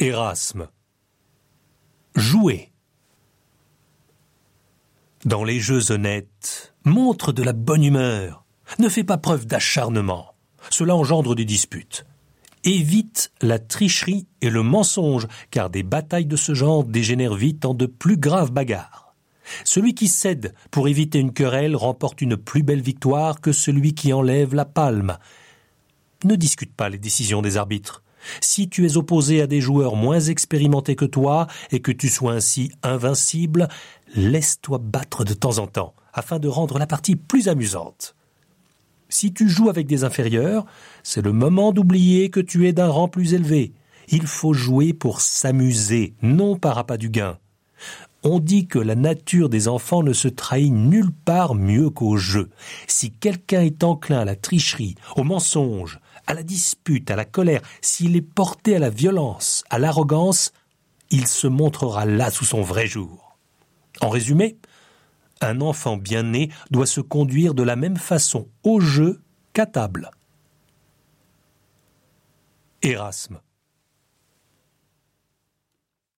Erasme. Jouer. Dans les jeux honnêtes, montre de la bonne humeur. Ne fais pas preuve d'acharnement. Cela engendre des disputes. Évite la tricherie et le mensonge, car des batailles de ce genre dégénèrent vite en de plus graves bagarres. Celui qui cède pour éviter une querelle remporte une plus belle victoire que celui qui enlève la palme. Ne discute pas les décisions des arbitres. Si tu es opposé à des joueurs moins expérimentés que toi et que tu sois ainsi invincible, laisse-toi battre de temps en temps afin de rendre la partie plus amusante. Si tu joues avec des inférieurs, c'est le moment d'oublier que tu es d'un rang plus élevé. Il faut jouer pour s'amuser, non par appât du gain. On dit que la nature des enfants ne se trahit nulle part mieux qu'au jeu. Si quelqu'un est enclin à la tricherie, au mensonge, à la dispute, à la colère, s'il est porté à la violence, à l'arrogance, il se montrera là sous son vrai jour. En résumé, un enfant bien né doit se conduire de la même façon au jeu qu'à table. Erasme.